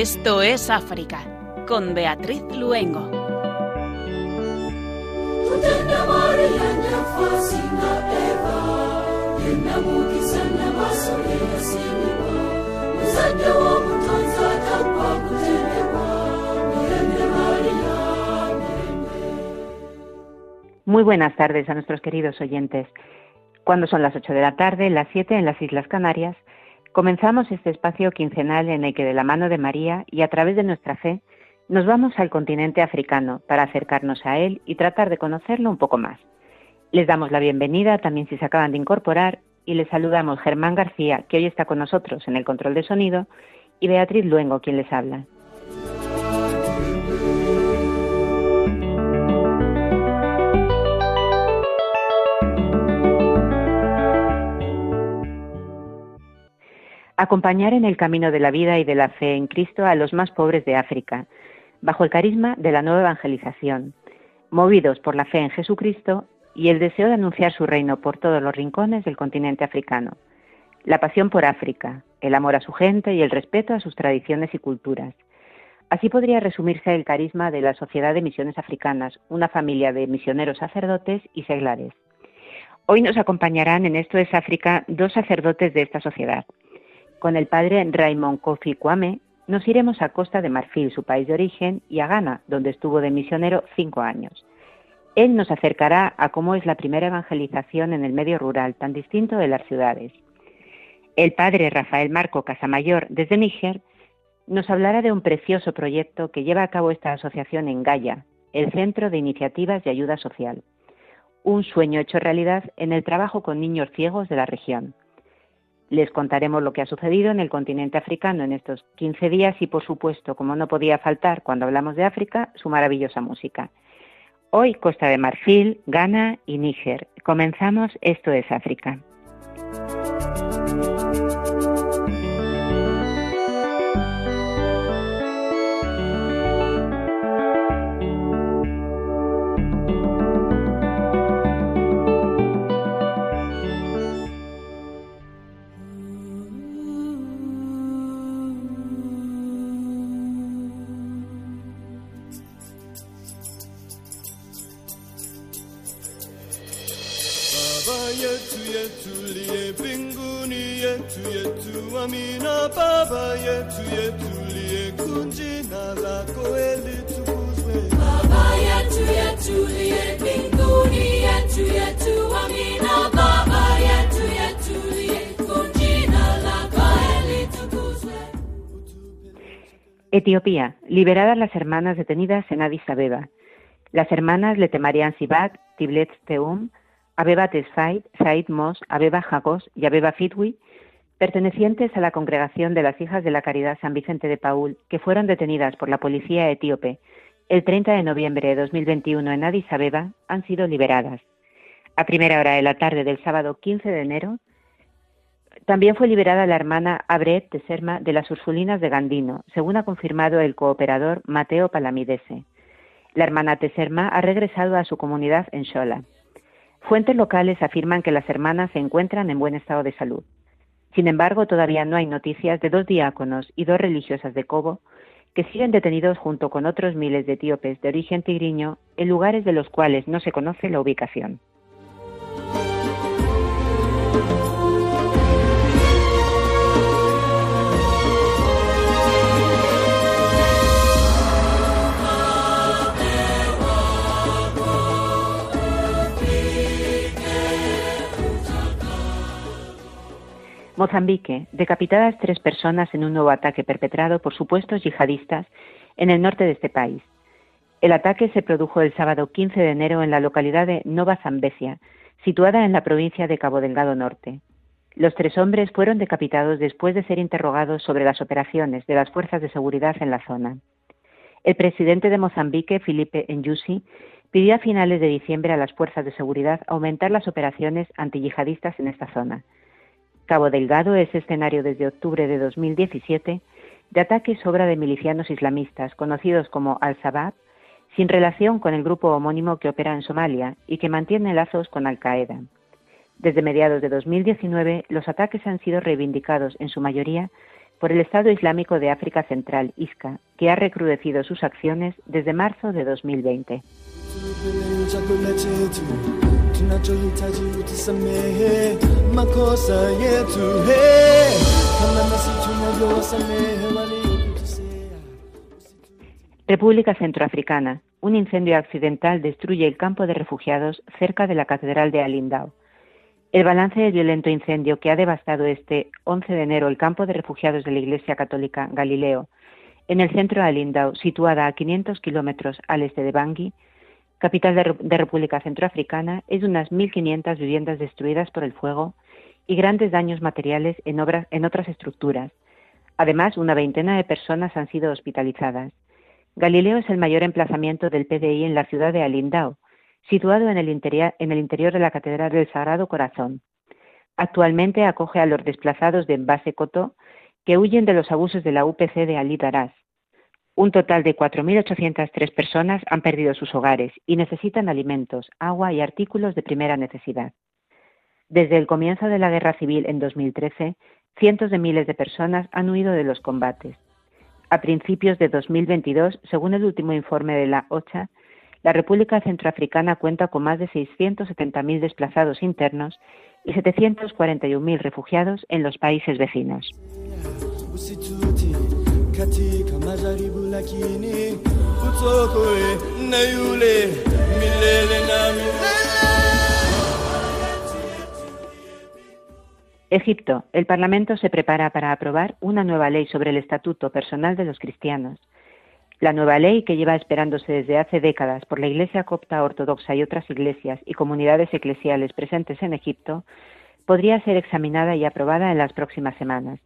Esto es África, con Beatriz Luengo. Muy buenas tardes a nuestros queridos oyentes. Cuando son las 8 de la tarde, las 7 en las Islas Canarias, comenzamos este espacio quincenal en el que de la mano de María y a través de nuestra fe nos vamos al continente africano para acercarnos a él y tratar de conocerlo un poco más. Les damos la bienvenida también si se acaban de incorporar y les saludamos Germán García, que hoy está con nosotros en el control de sonido, y Beatriz Luengo, quien les habla. Acompañar en el camino de la vida y de la fe en Cristo a los más pobres de África, bajo el carisma de la nueva evangelización, movidos por la fe en Jesucristo y el deseo de anunciar su reino por todos los rincones del continente africano, la pasión por África, el amor a su gente y el respeto a sus tradiciones y culturas. Así podría resumirse el carisma de la Sociedad de Misiones Africanas, una familia de misioneros sacerdotes y seglares. Hoy nos acompañarán en Esto es África dos sacerdotes de esta sociedad, con el padre Raymond Kofi Kwame nos iremos a Costa de Marfil, su país de origen, y a Ghana, donde estuvo de misionero cinco años. Él nos acercará a cómo es la primera evangelización en el medio rural, tan distinto de las ciudades. El padre Rafael Marco Casamayor, desde Níger, nos hablará de un precioso proyecto que lleva a cabo esta asociación en Gaya, el Centro de Iniciativas de Ayuda Social. Un sueño hecho realidad en el trabajo con niños ciegos de la región. Les contaremos lo que ha sucedido en el continente africano en estos 15 días y, por supuesto, como no podía faltar cuando hablamos de África, su maravillosa música. Hoy Costa de Marfil, Ghana y Níger. Comenzamos Esto es África. Etiopía, liberadas las hermanas detenidas en Addis Abeba. Las hermanas Letemarian Sibat, Tiblet Teum, Abeba Tesfaid, Said Mos, Abeba Jagos y Abeba Fitwi, pertenecientes a la congregación de las Hijas de la Caridad San Vicente de Paul, que fueron detenidas por la policía etíope el 30 de noviembre de 2021 en Addis Abeba, han sido liberadas. A primera hora de la tarde del sábado 15 de enero, también fue liberada la hermana Abret Teserma de las Ursulinas de Gandino, según ha confirmado el cooperador Mateo Palamidese. La hermana Teserma ha regresado a su comunidad en Shola. Fuentes locales afirman que las hermanas se encuentran en buen estado de salud. Sin embargo, todavía no hay noticias de dos diáconos y dos religiosas de Cobo que siguen detenidos junto con otros miles de etíopes de origen tigriño en lugares de los cuales no se conoce la ubicación. Mozambique, decapitadas tres personas en un nuevo ataque perpetrado por supuestos yihadistas en el norte de este país. El ataque se produjo el sábado 15 de enero en la localidad de Nova Zambesia, situada en la provincia de Cabo Delgado Norte. Los tres hombres fueron decapitados después de ser interrogados sobre las operaciones de las fuerzas de seguridad en la zona. El presidente de Mozambique, Felipe Nyusi, pidió a finales de diciembre a las fuerzas de seguridad aumentar las operaciones antiyihadistas en esta zona, Cabo Delgado es escenario desde octubre de 2017 de ataques obra de milicianos islamistas conocidos como Al-Shabaab, sin relación con el grupo homónimo que opera en Somalia y que mantiene lazos con Al-Qaeda. Desde mediados de 2019, los ataques han sido reivindicados en su mayoría por el Estado Islámico de África Central, ISCA, que ha recrudecido sus acciones desde marzo de 2020. República Centroafricana. Un incendio accidental destruye el campo de refugiados cerca de la Catedral de Alindao. El balance del violento incendio que ha devastado este 11 de enero el campo de refugiados de la Iglesia Católica Galileo, en el centro de Alindao, situada a 500 kilómetros al este de Bangui, capital de, República Centroafricana, es unas 1.500 viviendas destruidas por el fuego y grandes daños materiales en, otras estructuras. Además, una veintena de personas han sido hospitalizadas. Galileo es el mayor emplazamiento del PDI en la ciudad de Alindao, situado en el, interior, de la Catedral del Sagrado Corazón. Actualmente acoge a los desplazados de Envase Cotó que huyen de los abusos de la UPC de Ali Daras. Un total de 4.803 personas han perdido sus hogares y necesitan alimentos, agua y artículos de primera necesidad. Desde el comienzo de la guerra civil en 2013, cientos de miles de personas han huido de los combates. A principios de 2022, según el último informe de la OCHA, la República Centroafricana cuenta con más de 670.000 desplazados internos y 741.000 refugiados en los países vecinos. Egipto. El Parlamento se prepara para aprobar una nueva ley sobre el estatuto personal de los cristianos. La nueva ley, que lleva esperándose desde hace décadas por la Iglesia copta ortodoxa y otras iglesias y comunidades eclesiales presentes en Egipto, podría ser examinada y aprobada en las próximas semanas.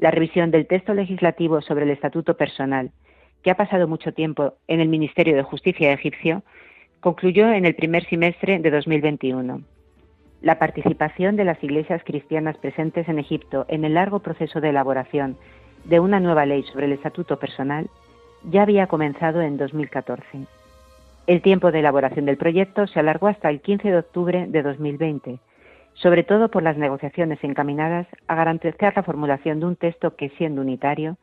La revisión del texto legislativo sobre el estatuto personal, que ha pasado mucho tiempo en el Ministerio de Justicia egipcio, concluyó en el primer semestre de 2021. La participación de las iglesias cristianas presentes en Egipto en el largo proceso de elaboración de una nueva ley sobre el estatuto personal ya había comenzado en 2014. El tiempo de elaboración del proyecto se alargó hasta el 15 de octubre de 2020, sobre todo por las negociaciones encaminadas a garantizar la formulación de un texto que, siendo unitario,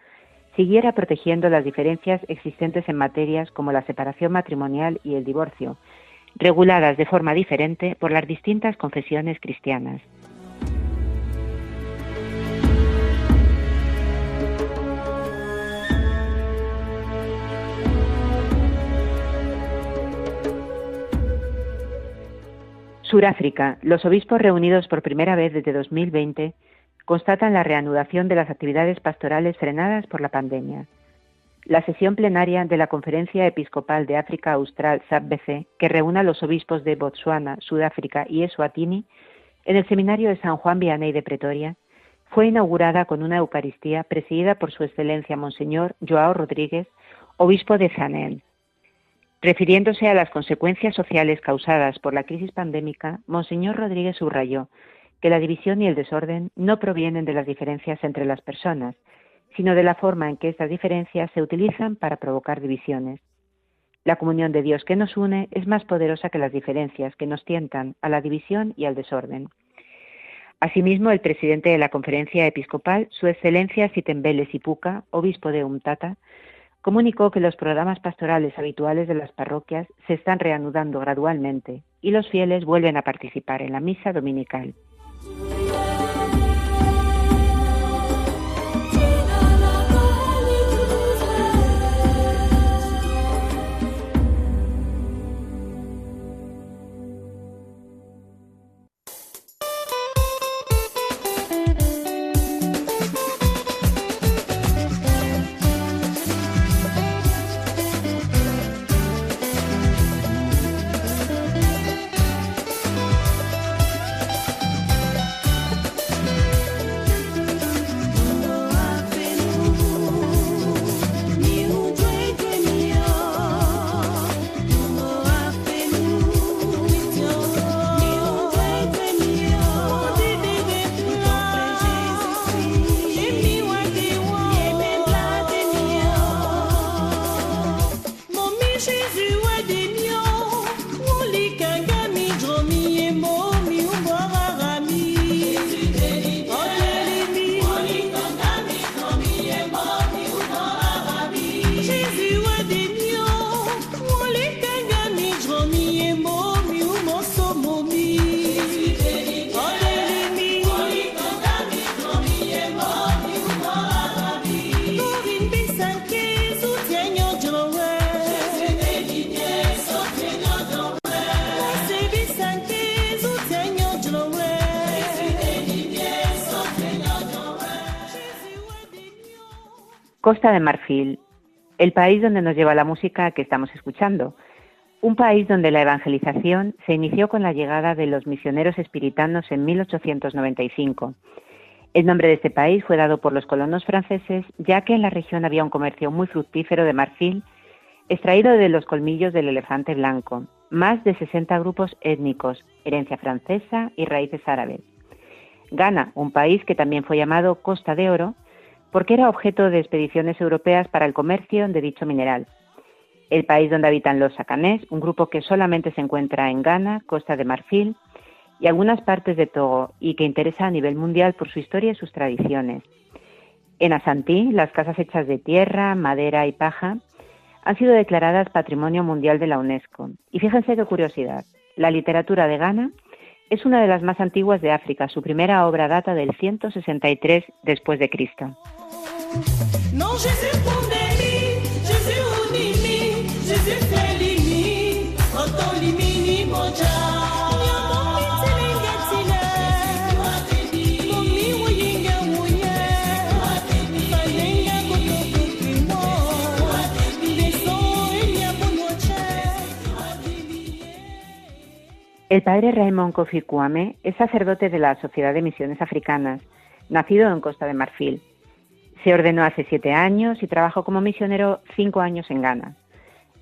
siguiera protegiendo las diferencias existentes en materias como la separación matrimonial y el divorcio, reguladas de forma diferente por las distintas confesiones cristianas. Suráfrica. Los obispos reunidos por primera vez desde 2020 constatan la reanudación de las actividades pastorales frenadas por la pandemia. La sesión plenaria de la Conferencia Episcopal de África Austral SAPBC, que reúne a los obispos de Botsuana, Sudáfrica y Eswatini, en el seminario de San Juan Vianney de Pretoria, fue inaugurada con una Eucaristía presidida por Su Excelencia Monseñor Joao Rodríguez, obispo de Zanen. Refiriéndose a las consecuencias sociales causadas por la crisis pandémica, Monseñor Rodríguez subrayó que la división y el desorden no provienen de las diferencias entre las personas, sino de la forma en que estas diferencias se utilizan para provocar divisiones. La comunión de Dios que nos une es más poderosa que las diferencias que nos tientan a la división y al desorden. Asimismo, el presidente de la conferencia episcopal, Su Excelencia Sitembele Sipuca, obispo de Umtata, comunicó que los programas pastorales habituales de las parroquias se están reanudando gradualmente y los fieles vuelven a participar en la misa dominical. Costa de Marfil, el país donde nos lleva la música que estamos escuchando. Un país donde la evangelización se inició con la llegada de los misioneros espiritanos en 1895. El nombre de este país fue dado por los colonos franceses, ya que en la región había un comercio muy fructífero de marfil extraído de los colmillos del elefante blanco, más de 60 grupos étnicos, herencia francesa y raíces árabes. Ghana, un país que también fue llamado Costa de Oro, porque era objeto de expediciones europeas para el comercio de dicho mineral. El país donde habitan los sacanés, un grupo que solamente se encuentra en Ghana, Costa de Marfil y algunas partes de Togo y que interesa a nivel mundial por su historia y sus tradiciones. En Asantí, las casas hechas de tierra, madera y paja han sido declaradas Patrimonio Mundial de la UNESCO. Y fíjense qué curiosidad, la literatura de Ghana es una de las más antiguas de África. Su primera obra data del 163 después de Cristo. El padre Raymond Kofi Kwame es sacerdote de la Sociedad de Misiones Africanas, nacido en Costa de Marfil. Se ordenó hace siete años y trabajó como misionero cinco años en Ghana.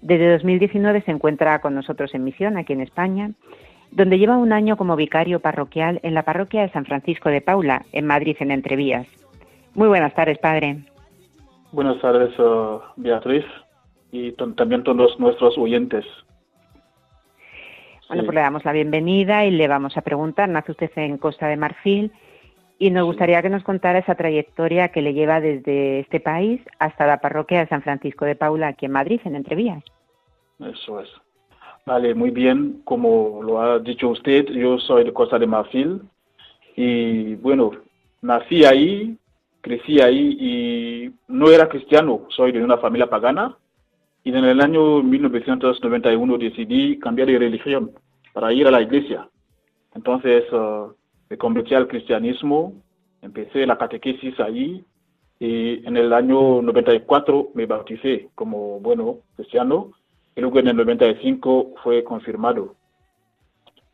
Desde 2019 se encuentra con nosotros en misión aquí en España, donde lleva un año como vicario parroquial en la parroquia de San Francisco de Paula, en Madrid, en Entrevías. Muy buenas tardes, padre. Buenas tardes, uh, Beatriz, y también todos nuestros oyentes. Bueno, pues le damos la bienvenida y le vamos a preguntar, nace usted en Costa de Marfil y nos gustaría que nos contara esa trayectoria que le lleva desde este país hasta la parroquia de San Francisco de Paula, aquí en Madrid, en Entrevías. Eso es. Vale, muy bien. Como lo ha dicho usted, yo soy de Costa de Marfil y bueno, nací ahí, crecí ahí y no era cristiano, soy de una familia pagana y en el año 1991 decidí cambiar de religión para ir a la iglesia. Entonces uh, me convertí al cristianismo, empecé la catequesis ahí y en el año 94 me bauticé como, bueno, cristiano y luego en el 95 fue confirmado.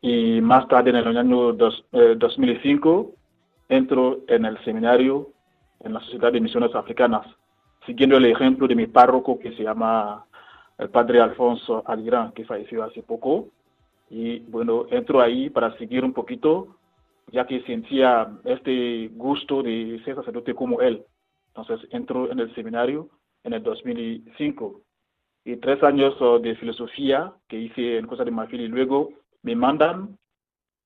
Y más tarde, en el año 2005, eh, entro en el seminario en la Sociedad de Misiones Africanas siguiendo el ejemplo de mi párroco que se llama el padre Alfonso Alirán, que falleció hace poco. Y bueno, entro ahí para seguir un poquito, ya que sentía este gusto de ser sacerdote como él. Entonces entro en el seminario en el 2005. Y tres años oh, de filosofía que hice en Costa de Marfil y luego me mandan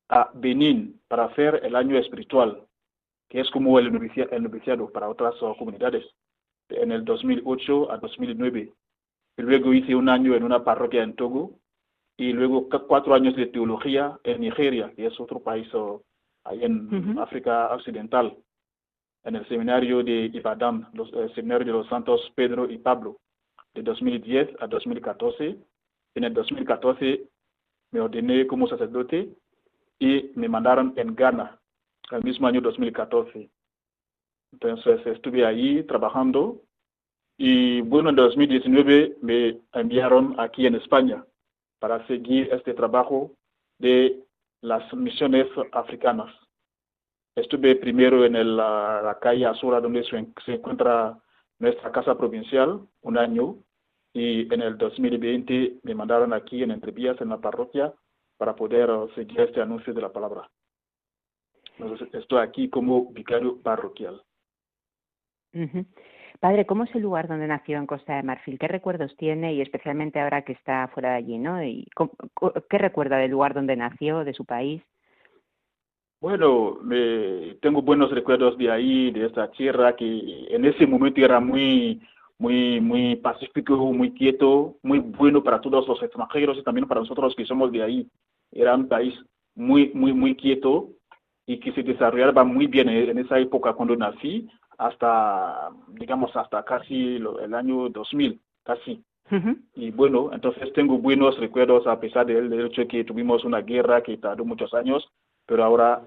a Benín para hacer el año espiritual, que es como el noviciado para otras oh, comunidades en el 2008 a 2009. Y luego hice un año en una parroquia en Togo y luego cuatro años de teología en Nigeria, que es otro país ahí en África Occidental, en el seminario de Ibadan, los, el seminario de los santos Pedro y Pablo, de 2010 a 2014. En el 2014 me ordené como sacerdote y me mandaron en Ghana, el mismo año 2014. Entonces estuve ahí trabajando y bueno, en 2019 me enviaron aquí en España para seguir este trabajo de las misiones africanas. Estuve primero en la, calle Azura, donde se, encuentra nuestra casa provincial, un año, y en el 2020 me mandaron aquí en Entrevías, en la parroquia, para poder seguir este anuncio de la palabra. Entonces, estoy aquí como vicario parroquial. Padre, ¿cómo es el lugar donde nació en Costa de Marfil? ¿Qué recuerdos tiene y especialmente ahora que está fuera de allí, ¿no? ¿Qué recuerda del lugar donde nació, de su país? Bueno, tengo buenos recuerdos de ahí, de esta tierra que en ese momento era muy, muy, muy pacífico, muy quieto, muy bueno para todos los extranjeros y también para nosotros que somos de ahí. Era un país muy, muy, muy quieto y que se desarrollaba muy bien en esa época cuando nací hasta, digamos, hasta casi el año 2000, casi. Y bueno, entonces tengo buenos recuerdos a pesar del, hecho de que tuvimos una guerra que tardó muchos años, pero ahora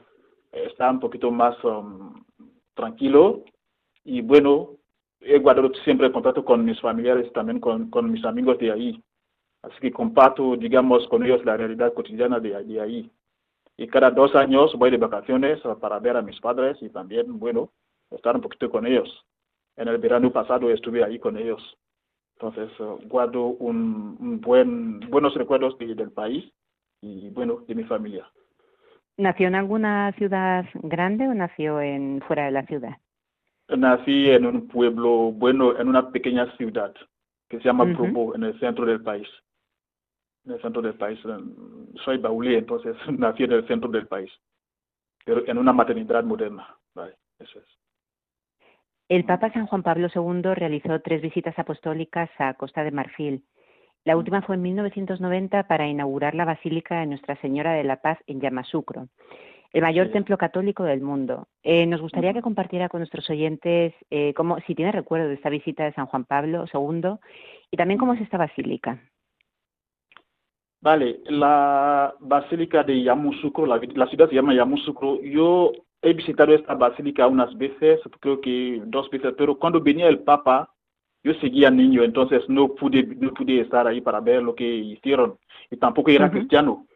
está un poquito más um, tranquilo. Y bueno, he guardado siempre contacto con mis familiares, también con, con mis amigos de ahí. Así que comparto, digamos, con ellos la realidad cotidiana de, de ahí. Y cada dos años voy de vacaciones para ver a mis padres y también, bueno, estar un poquito con ellos. En el verano pasado estuve ahí con ellos. Entonces, uh, guardo un, un, buen, buenos recuerdos de, del país y, bueno, de mi familia. ¿Nació en alguna ciudad grande o nació en fuera de la ciudad? Nací en un pueblo, bueno, en una pequeña ciudad que se llama uh -huh. en el centro del país. En el centro del país. Soy baulé, entonces nací en el centro del país, pero en una maternidad moderna. Vale, eso es. El Papa San Juan Pablo II realizó tres visitas apostólicas a Costa de Marfil. La última fue en 1990 para inaugurar la Basílica de Nuestra Señora de la Paz en Yamoussoukro, el mayor sí. templo católico del mundo. Eh, nos gustaría que compartiera con nuestros oyentes eh, cómo, si tiene recuerdo de esta visita de San Juan Pablo II y también cómo es esta basílica. Vale, la basílica de Yamoussoukro, la, la ciudad se llama Yamoussoukro. Yo he visitado esta basílica unas veces, creo que dos veces, pero cuando venía el Papa, yo seguía niño, entonces no pude, no pude estar ahí para ver lo que hicieron. Y tampoco era uh -huh. cristiano.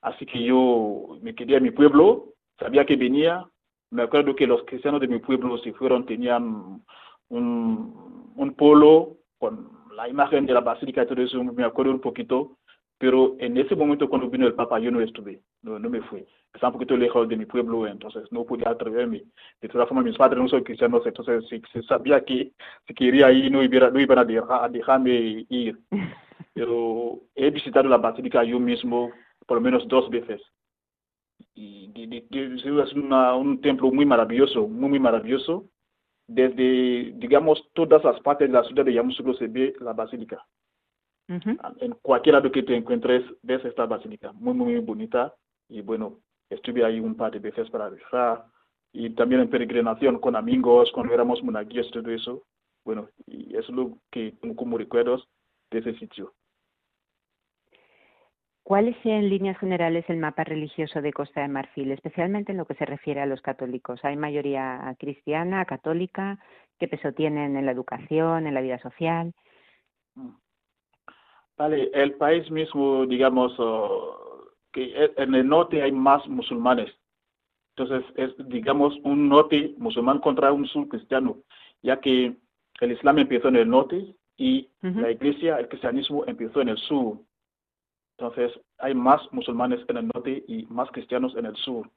Así que yo me quedé en mi pueblo, sabía que venía. Me acuerdo que los cristianos de mi pueblo, si fueron, tenían un, un polo con la imagen de la basílica y todo eso, me acuerdo un poquito. Pero en ese momento, cuando vino el Papa, yo no estuve, no, me fui. Estaba un poquito lejos de mi pueblo, entonces no podía atreverme. De todas formas, mis padres no son cristianos, entonces si, si sabía que si quería ir, no, iba, no iban a, dejar, a dejarme ir. Pero he visitado la basílica yo mismo por lo menos dos veces. Y es un templo muy maravilloso, muy, muy maravilloso. Desde, digamos, todas las partes de la ciudad de Yamoussoukro se ve la basílica. Uh -huh. En cualquier lado que te encuentres, ves esta basílica, muy, muy, bonita. Y bueno, estuve ahí un par de veces para rezar. Y también en peregrinación con amigos, cuando éramos monaguillos, todo eso. Bueno, y eso es lo que tengo como recuerdos de ese sitio. ¿Cuál es en líneas generales el mapa religioso de Costa de Marfil, especialmente en lo que se refiere a los católicos? ¿Hay mayoría cristiana, católica? ¿Qué peso tienen en la educación, en la vida social? Vale, el país mismo, digamos, uh, que en el norte hay más musulmanes. Entonces, es, digamos, un norte musulmán contra un sur cristiano, ya que el Islam empezó en el norte y uh -huh. la iglesia, el cristianismo empezó en el sur. Entonces, hay más musulmanes en el norte y más cristianos en el sur.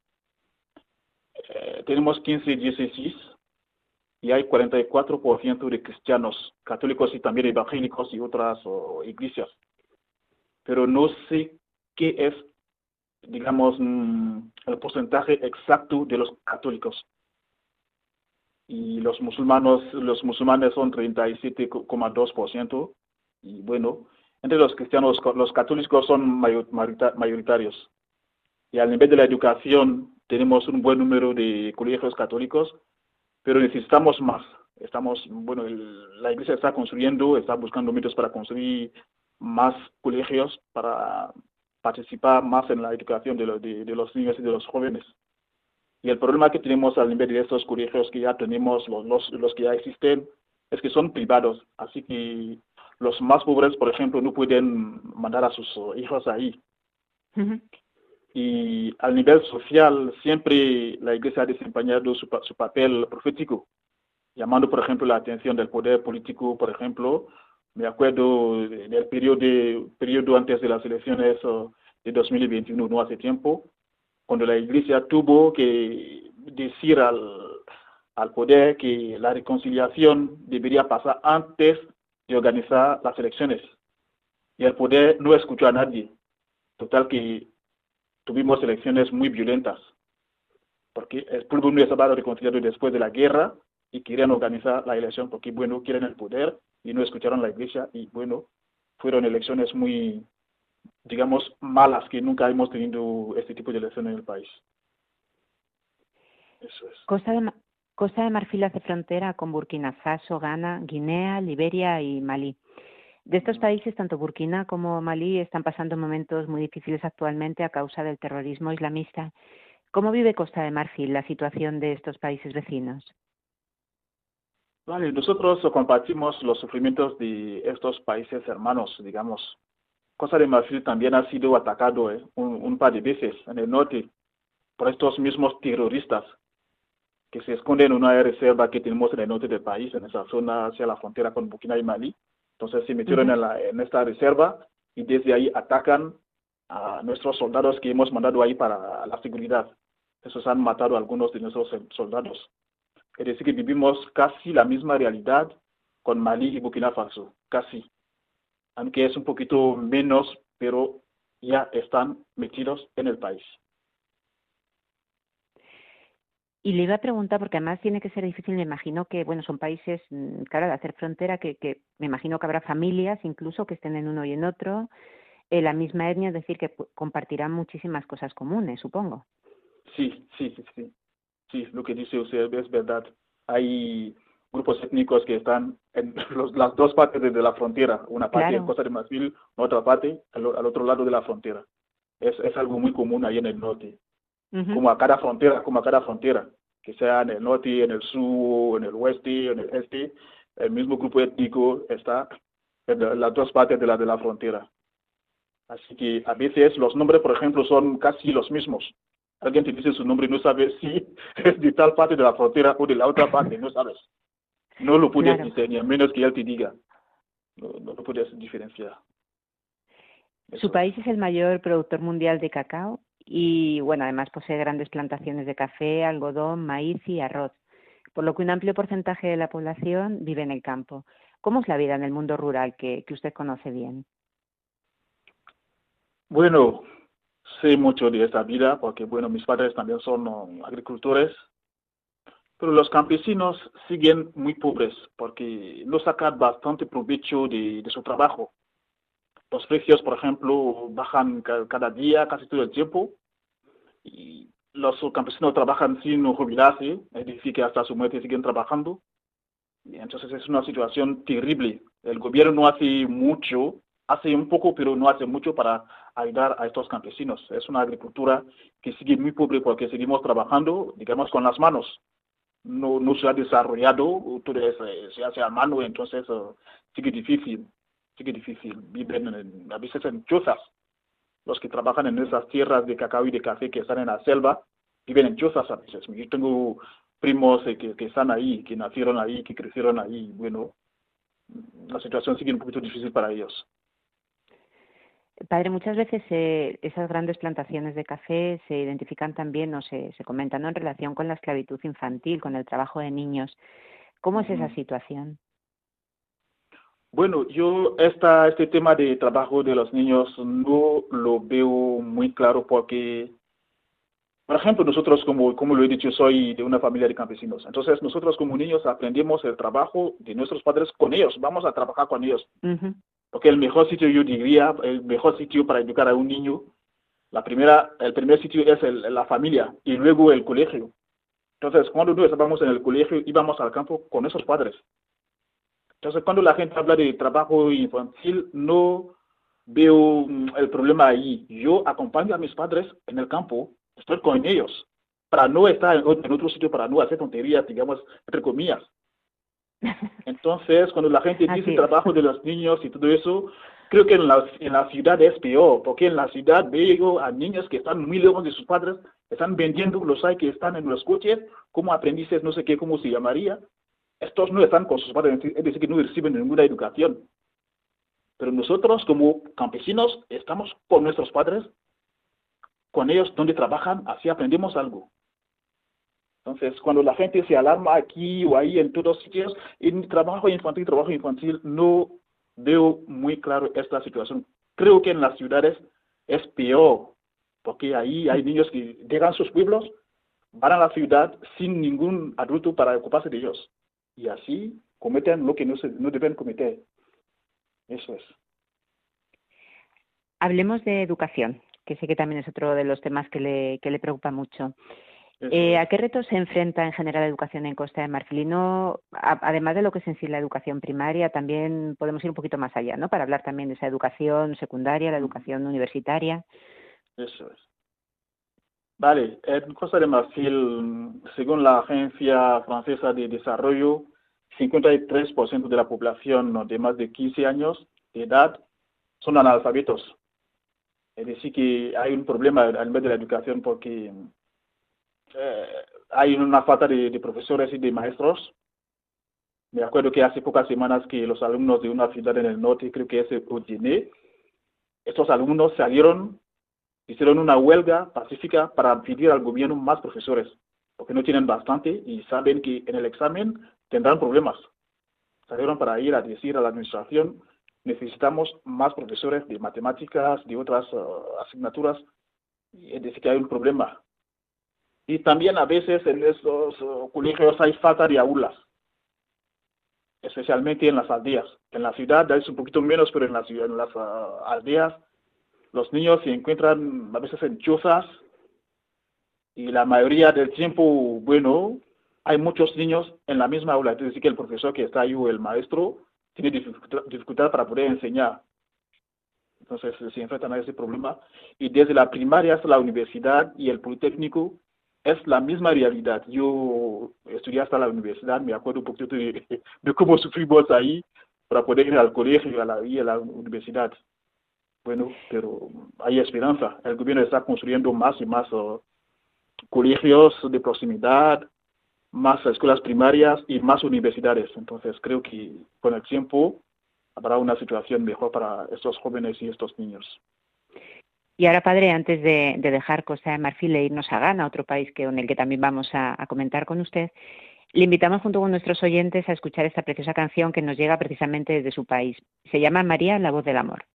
Eh, tenemos 15 diócesis y hay 44% de cristianos, católicos y también evangélicos y otras iglesias. Pero no sé qué es, digamos, mm, el porcentaje exacto de los católicos. Y los musulmanes, los musulmanes son 37,2%. Y bueno, entre los cristianos, los católicos son mayoritarios. Y al nivel de la educación tenemos un buen número de colegios católicos, pero necesitamos más. Estamos, bueno, la iglesia está construyendo, está buscando medios para construir más colegios para participar más en la educación de, lo, de, los niños y de los jóvenes. Y el problema que tenemos al nivel de estos colegios que ya tenemos, los, los, que ya existen, es que son privados. Así que los más pobres, por ejemplo, no pueden mandar a sus hijos ahí. Uh. Y al nivel social, siempre la Iglesia ha desempeñado su, su, papel profético, llamando, por ejemplo, la atención del poder político, por ejemplo. Me acuerdo del periodo, periodo antes de las elecciones de 2021, no hace tiempo, cuando la Iglesia tuvo que decir al, al poder que la reconciliación debería pasar antes de organizar las elecciones. Y el poder no escuchó a nadie. Total que tuvimos elecciones muy violentas. Porque el pueblo no estaba reconciliado después de la guerra y querían organizar la elección porque, bueno, quieren el poder y no escucharon la iglesia y, bueno, fueron elecciones muy, digamos, malas que nunca hemos tenido este tipo de elecciones en el país. Eso es. Costa de, Costa de Marfil hace frontera con Burkina Faso, Ghana, Guinea, Liberia y Malí. De estos países, tanto Burkina como Malí están pasando momentos muy difíciles actualmente a causa del terrorismo islamista. ¿Cómo vive Costa de Marfil la situación de estos países vecinos? Vale, nosotros compartimos los sufrimientos de estos países hermanos, digamos. Costa de Marfil también ha sido atacado ¿eh? un, par de veces en el norte por estos mismos terroristas que se esconden en una reserva que tenemos en el norte del país, en esa zona hacia la frontera con Burkina y Mali. Entonces se metieron en, en esta reserva y desde ahí atacan a nuestros soldados que hemos mandado ahí para la seguridad. Esos han matado a algunos de nuestros soldados. Es decir, que vivimos casi la misma realidad con Mali y Burkina Faso, casi. Aunque es un poquito menos, pero ya están metidos en el país. Y le iba a preguntar, porque además tiene que ser difícil, me imagino que, bueno, son países, mm, claro, de hacer frontera, que, que me imagino que habrá familias incluso que estén en uno y en otro, eh, la misma etnia, es decir, que compartirán muchísimas cosas comunes, supongo. Sí, sí, sí, sí. Sí, lo que dice usted es verdad. Hay grupos étnicos que están en las dos partes de la frontera, una parte en Costa de Marfil, otra parte al, otro lado de la frontera. Es, es algo muy común ahí en el norte. Como a cada frontera, como a cada frontera, que sea en el norte, en el sur, en el oeste, en el este, el mismo grupo étnico está en las dos partes de la, de la frontera. Así que a veces los nombres, por ejemplo, son casi los mismos. Alguien te dice su nombre y no sabes si es de tal parte de la frontera o de la otra parte, no sabes. No lo puedes claro. menos que él te diga. No, no lo puedes diferenciar. Su país es el mayor productor mundial de cacao y, bueno, además posee grandes plantaciones de café, algodón, maíz y arroz, por lo que un amplio porcentaje de la población vive en el campo. ¿Cómo es la vida en el mundo rural que, que usted conoce bien? Bueno, sé mucho de esta vida porque, bueno, mis padres también son um, agricultores, pero los campesinos siguen muy pobres porque no sacan bastante provecho de, su trabajo. Los precios, por ejemplo, bajan cada día, casi todo el tiempo, y los campesinos trabajan sin jubilarse, es decir, que hasta su muerte siguen trabajando. Entonces es una situación terrible. El gobierno no hace mucho hace un poco, pero no hace mucho para ayudar a estos campesinos. Es una agricultura que sigue muy pobre porque seguimos trabajando, digamos, con las manos. No, no se ha desarrollado, todo eh, se hace a mano, entonces uh, sigue difícil, sigue difícil. Viven a veces en chozas. Los que trabajan en esas tierras de cacao y de café que están en la selva, viven en chozas a veces. Yo tengo primos eh, que, que están ahí, que nacieron ahí, que crecieron ahí. Bueno, la situación sigue un poquito difícil para ellos. Padre, muchas veces eh, esas grandes plantaciones de café se identifican también o se, se comentan en relación con la esclavitud infantil, con el trabajo de niños. ¿Cómo es esa situación? Bueno, yo esta, este tema de trabajo de los niños no lo veo muy claro porque, por ejemplo, nosotros, como, como lo he dicho, soy de una familia de campesinos. Entonces, nosotros como niños aprendemos el trabajo de nuestros padres con ellos. Vamos a trabajar con ellos. Porque el mejor sitio, yo diría, el mejor sitio para educar a un niño, la primera, el primer sitio es la familia y luego el colegio. Entonces, cuando nosotros estábamos en el colegio, íbamos al campo con esos padres. Entonces, cuando la gente habla de trabajo infantil, no veo mm, el problema ahí. Yo acompaño a mis padres en el campo, estoy con ellos, para no estar en otro sitio, para no hacer tonterías, digamos, entre comillas. Entonces, cuando la gente dice trabajo de los niños y todo eso, creo que en la, en la ciudad es peor, porque en la ciudad veo a niños que están muy lejos de sus padres, están vendiendo, los hay que están en los coches como aprendices, no sé qué, cómo se llamaría. Estos no están con sus padres, es decir, que no reciben ninguna educación. Pero nosotros como campesinos estamos con nuestros padres, con ellos donde trabajan, así aprendemos algo. Entonces, cuando la gente se alarma aquí o ahí en todos sitios, en trabajo infantil, trabajo infantil, no veo muy claro esta situación. Creo que en las ciudades es peor, porque ahí hay niños que dejan sus pueblos, van a la ciudad sin ningún adulto para ocuparse de ellos. Y así cometen lo que no, se, no deben cometer. Eso es. Hablemos de educación, que sé que también es otro de los temas que le, que le preocupa mucho. Eh, ¿A qué retos se enfrenta en general la educación en Costa de Marfil? Y no, además de lo que es en sí la educación primaria, también podemos ir un poquito más allá, ¿no? Para hablar también de esa educación secundaria, la educación universitaria. Eso es. Vale, en Costa de Marfil, según la Agencia Francesa de Desarrollo, 53% de la población de más de 15 años de edad son analfabetos. Es decir, que hay un problema a nivel de la educación porque eh, hay una falta de, profesores y de maestros. Me acuerdo que hace pocas semanas que los alumnos de una ciudad en el norte, creo que es Odiné, estos alumnos salieron, hicieron una huelga pacífica para pedir al gobierno más profesores, porque no tienen bastante y saben que en el examen tendrán problemas. Salieron para ir a decir a la administración, necesitamos más profesores de matemáticas, de otras uh, asignaturas, es decir, que hay un problema. Y también a veces en estos uh, colegios hay falta de aulas, especialmente en las aldeas. En la ciudad es un poquito menos, pero en las, en las uh, aldeas los niños se encuentran a veces en chozas y la mayoría del tiempo, bueno, hay muchos niños en la misma aula. Es decir, que el profesor que está ahí o el maestro tiene dificultad, para poder enseñar. Entonces se enfrentan a ese problema. Y desde la primaria hasta la universidad y el politécnico, es la misma realidad. Yo estudié hasta la universidad, me acuerdo un poquito de, cómo sufrimos ahí para poder ir al colegio y a la, universidad. Bueno, pero hay esperanza. El gobierno está construyendo más y más uh, colegios de proximidad, más escuelas primarias y más universidades. Entonces creo que con el tiempo habrá una situación mejor para estos jóvenes y estos niños. Y ahora, padre, antes de, dejar Costa de Marfil e irnos a Ghana, otro país que, en el que también vamos a, a comentar con usted, le invitamos junto con nuestros oyentes a escuchar esta preciosa canción que nos llega precisamente desde su país. Se llama María, la voz del amor.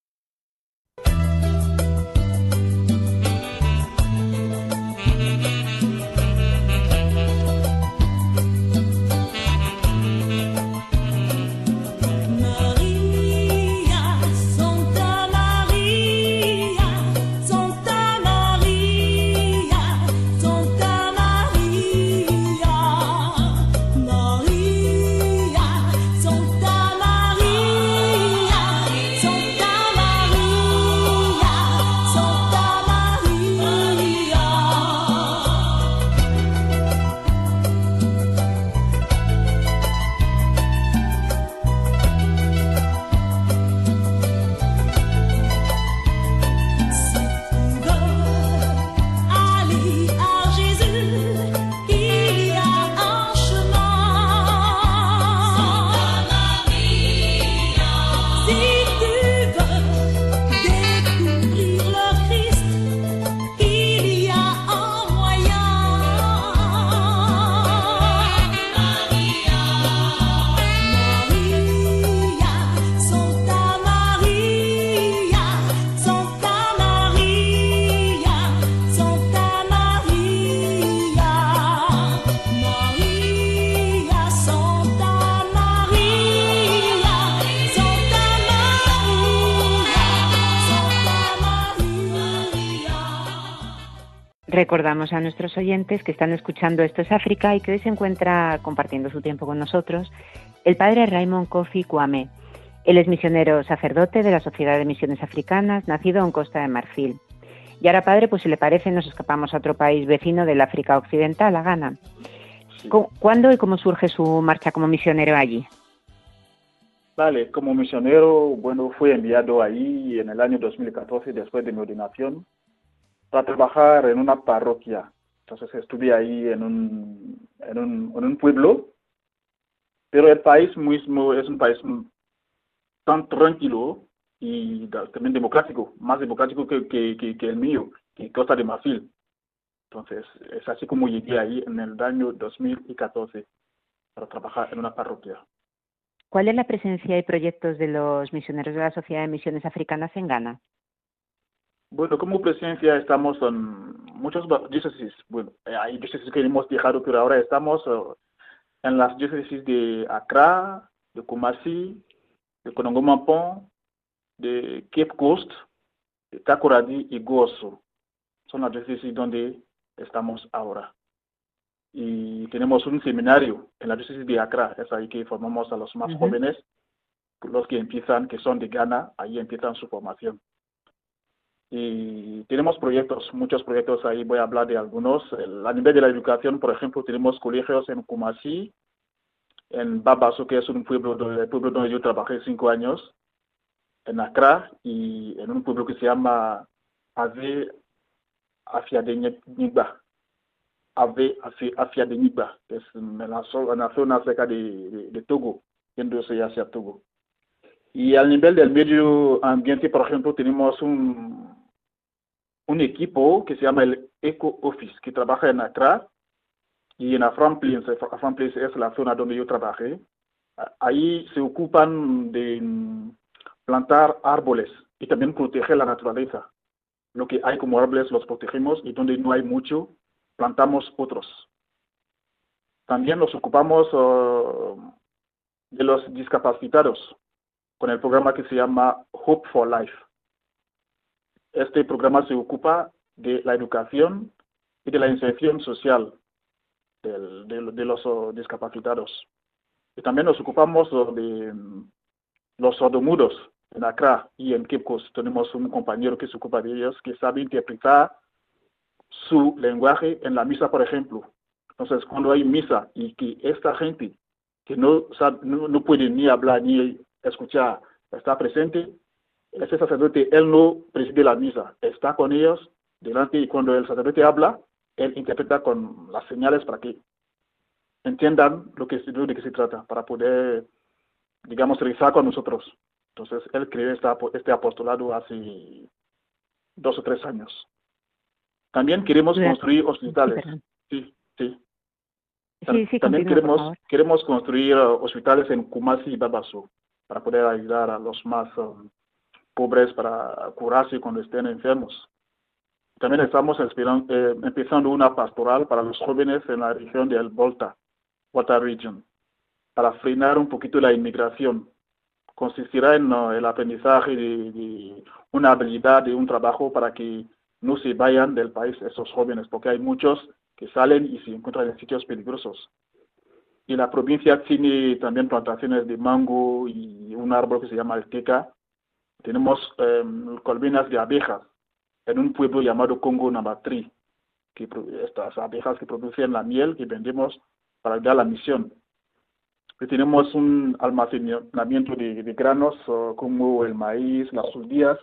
Recordamos a nuestros oyentes que están escuchando Esto es África y que hoy se encuentra compartiendo su tiempo con nosotros el padre Raymond Kofi Kwame. Él es misionero sacerdote de la Sociedad de Misiones Africanas, nacido en Costa de Marfil. Y ahora, padre, pues si le parece, nos escapamos a otro país vecino del África Occidental, a Ghana. ¿Cuándo y cómo surge su marcha como misionero allí? Vale, como misionero, bueno, fui enviado ahí en el año 2014, después de mi ordenación, para trabajar en una parroquia. Entonces estuve ahí en un, en un, en un pueblo, pero el país mismo es un país tan tranquilo y también democrático, más democrático que, que, que, el mío, que Costa de Marfil. Entonces, es así como llegué ahí en el año 2014 para trabajar en una parroquia. ¿Cuál es la presencia y proyectos de los misioneros de la Sociedad de Misiones Africanas en Ghana? Bueno, como presencia estamos en muchos diócesis. Bueno, hay diócesis que hemos dejado, pero ahora estamos eh, en las diócesis de Accra, de Kumasi, de Konongo de Cape Coast, de Takoradi y Gozo. Son las diócesis donde estamos ahora. Y tenemos un seminario en la diócesis de Accra, es ahí que formamos a los más jóvenes, los que empiezan, que son de Ghana, ahí empiezan su formación. Y tenemos proyectos, muchos proyectos ahí, voy a hablar de algunos. A nivel de la educación, por ejemplo, tenemos colegios en Kumasi, en Babaso, que es un pueblo donde, pueblo donde yo trabajé cinco años, en Accra, y en un pueblo que se llama Ave Afia de Nigba. Ave Afia de Nigba, que es en la, zona cerca de, de, Togo, yéndose hacia Togo. Y al nivel del medio ambiente, por ejemplo, tenemos un, un equipo que se llama el Eco Office, que trabaja en Accra y en. Afran Plains es la zona donde yo trabajé. Ahí se ocupan de plantar árboles y también proteger la naturaleza. Lo que hay como árboles los protegemos y donde no hay mucho, plantamos otros. También nos ocupamos uh, de los discapacitados con el programa que se llama Hope for Life. Este programa se ocupa de la educación y de la inserción social de, los uh, discapacitados. Y también nos ocupamos uh, de um, los sordomudos en Accra y en Cape. Tenemos un compañero que se ocupa de ellos, que sabe interpretar su lenguaje en la misa, por ejemplo. Entonces, cuando hay misa y que esta gente que no, no puede ni hablar ni escuchar está presente, ese sacerdote, él no preside la misa, está con ellos delante y cuando el sacerdote habla, él interpreta con las señales para que entiendan lo que, de qué se trata, para poder, digamos, rezar con nosotros. Entonces, él creó este apostolado hace dos o tres años. También queremos construir hospitales. Sí, sí. También queremos, queremos construir uh, hospitales en Kumasi y Babasu para poder ayudar a los más um, pobres para curarse cuando estén enfermos. También estamos eh, empezando una pastoral para los jóvenes en la región del Volta, Volta Region, para frenar un poquito la inmigración. Consistirá en el aprendizaje de, una habilidad, de un trabajo para que no se vayan del país esos jóvenes, porque hay muchos que salen y se encuentran en sitios peligrosos. Y la provincia tiene también plantaciones de mango y un árbol que se llama el teca, tenemos eh, colmenas de abejas en un pueblo llamado Congo Namatri, que estas abejas que producen la miel que vendemos para dar la misión. Y tenemos un almacenamiento de, granos como el maíz, las judías,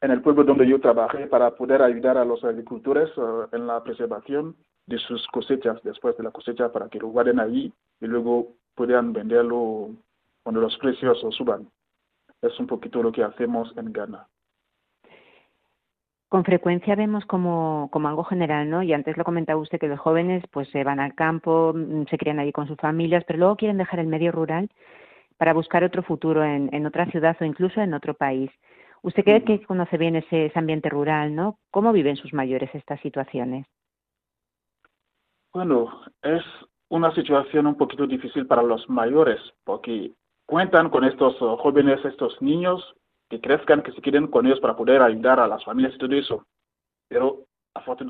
en el pueblo donde yo trabajé para poder ayudar a los agricultores eh, en la preservación de sus cosechas después de la cosecha para que lo guarden ahí y luego puedan venderlo cuando los precios suban es un poquito lo que hacemos en Ghana. Con frecuencia vemos como, como algo general, ¿no? Y antes lo comentaba usted que los jóvenes pues se van al campo, mm, se crían allí con sus familias, pero luego quieren dejar el medio rural para buscar otro futuro en, en otra ciudad o incluso en otro país. Usted cree que conoce bien ese, ese ambiente rural, ¿no? ¿Cómo viven sus mayores estas situaciones? Bueno, es una situación un poquito difícil para los mayores, porque cuentan con estos uh, jóvenes, estos niños que crezcan, que se queden con ellos para poder ayudar a las familias y todo eso. Pero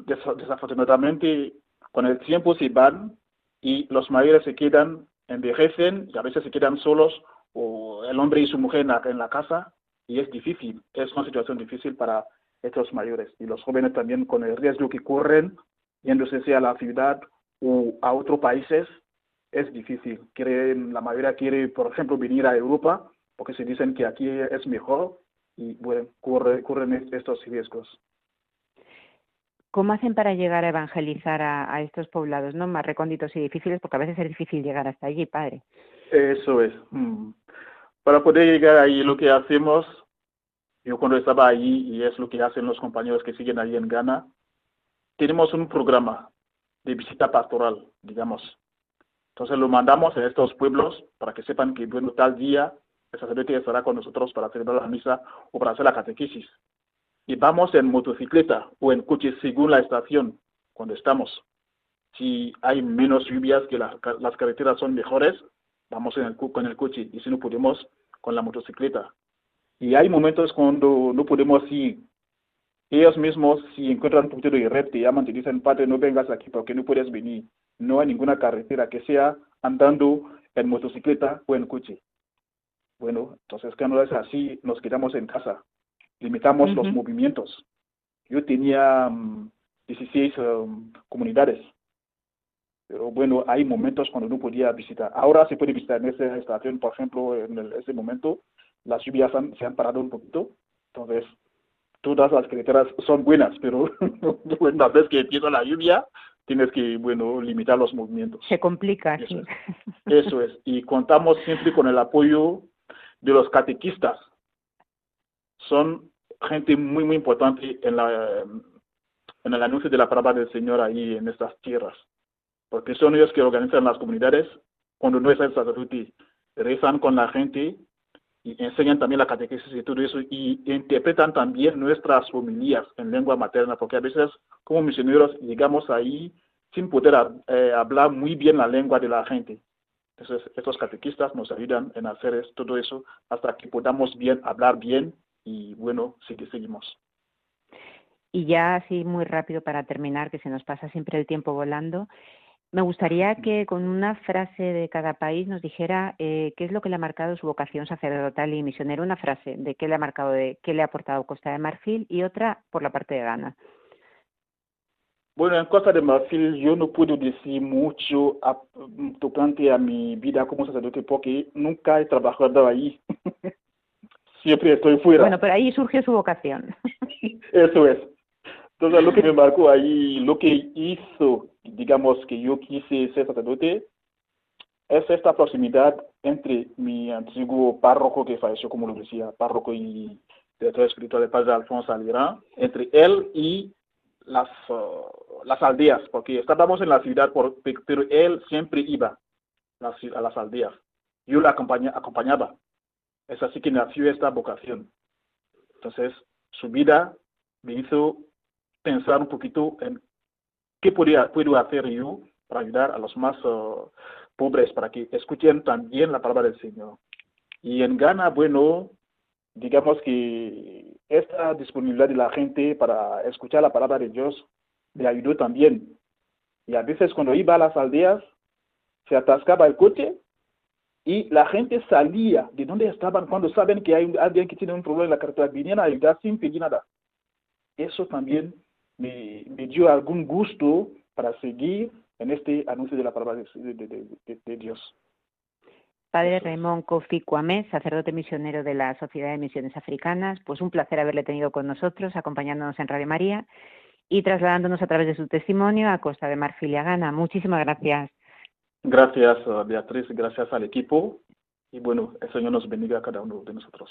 desafortunadamente con el tiempo se van y los mayores se quedan, envejecen y a veces se quedan solos o el hombre y su mujer en la, en la casa y es difícil, es una situación difícil para estos mayores y los jóvenes también con el riesgo que corren yéndose a la ciudad o a otros países es difícil. Quieren, la mayoría quiere, por ejemplo, venir a Europa porque se dicen que aquí es mejor y bueno, corren estos riesgos. ¿Cómo hacen para llegar a evangelizar a, estos poblados, no más recónditos y difíciles? Porque a veces es difícil llegar hasta allí, padre. Eso es. Mm. Para poder llegar ahí, lo que hacemos, yo cuando estaba allí, y es lo que hacen los compañeros que siguen ahí en Ghana, tenemos un programa de visita pastoral, digamos. Entonces lo mandamos a estos pueblos para que sepan que, bueno, tal día el sacerdote estará con nosotros para celebrar la misa o para hacer la catequesis. Y vamos en motocicleta o en coche según la estación cuando estamos. Si hay menos lluvias, que las carreteras son mejores, vamos en el, con el coche. Y si no podemos, con la motocicleta. Y hay momentos cuando no podemos ir. Ellos mismos, si encuentran un poquito de red, te llaman, te dicen, padre, no vengas aquí porque no puedes venir no hay ninguna carretera que sea andando en motocicleta o en coche. Bueno, entonces cuando es así, nos quedamos en casa, limitamos los movimientos. Yo tenía 16 mm, um, comunidades Pero bueno, hay momentos cuando no podía visitar. Ahora se puede visitar en esa estación, por ejemplo, en ese momento, las lluvias se han parado un poquito. Entonces, todas las carreteras son buenas, pero una vez que empieza la lluvia, tienes que, bueno, limitar los movimientos. Se complica, eso Es. Eso es. Y contamos siempre con el apoyo de los catequistas. Son gente muy, muy importante en, la, en el anuncio de la palabra del Señor ahí en estas tierras porque son ellos que organizan las comunidades cuando no es el sacerdote, rezan con la gente y enseñan también la catequesis y todo eso y interpretan también nuestras homilías en lengua materna, porque a veces como misioneros llegamos ahí sin poder eh, hablar muy bien la lengua de la gente. Entonces, estos catequistas nos ayudan en hacer todo eso hasta que podamos bien hablar bien y bueno, sí que seguimos. Y ya así muy rápido para terminar, que se nos pasa siempre el tiempo volando, me gustaría que con una frase de cada país nos dijera eh, qué es lo que le ha marcado su vocación sacerdotal y misionera. Una frase de qué le ha marcado, de qué le ha aportado Costa de Marfil y otra por la parte de Ghana. Bueno, en Costa de Marfil yo no puedo decir mucho tocante a mi vida como sacerdote porque nunca he trabajado ahí. Siempre estoy fuera. Bueno, pero ahí surgió su vocación. Eso es. Entonces, lo que me marcó ahí, lo que hizo, digamos, que yo quise ser sacerdote, es esta proximidad entre mi antiguo párroco que falleció, como lo decía, párroco y director espiritual de Padre Alfonso Alirán, entre él y las, uh, las aldeas, porque estábamos en la ciudad, pero él siempre iba a las aldeas. Yo le acompañaba. Es así que nació esta vocación. Entonces, su vida me hizo pensar un poquito en qué podría, puedo hacer yo para ayudar a los más uh, pobres, para que escuchen también la palabra del Señor. Y en Ghana, bueno, digamos que esta disponibilidad de la gente para escuchar la palabra de Dios me ayudó también. Y a veces cuando iba a las aldeas, se atascaba el coche y la gente salía de donde estaban cuando saben que hay alguien que tiene un problema en la carretera, venían a ayudar sin pedir nada. Eso también me, dio algún gusto para seguir en este anuncio de la palabra de, Dios. Padre Raymond Kofi Kwame, sacerdote misionero de la Sociedad de Misiones Africanas, pues un placer haberle tenido con nosotros, acompañándonos en Radio María y trasladándonos a través de su testimonio a Costa de Marfil y a Ghana. Muchísimas gracias. Gracias, Beatriz, gracias al equipo y bueno, el Señor nos bendiga a cada uno de nosotros.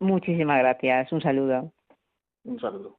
Muchísimas gracias. Un saludo. Un saludo.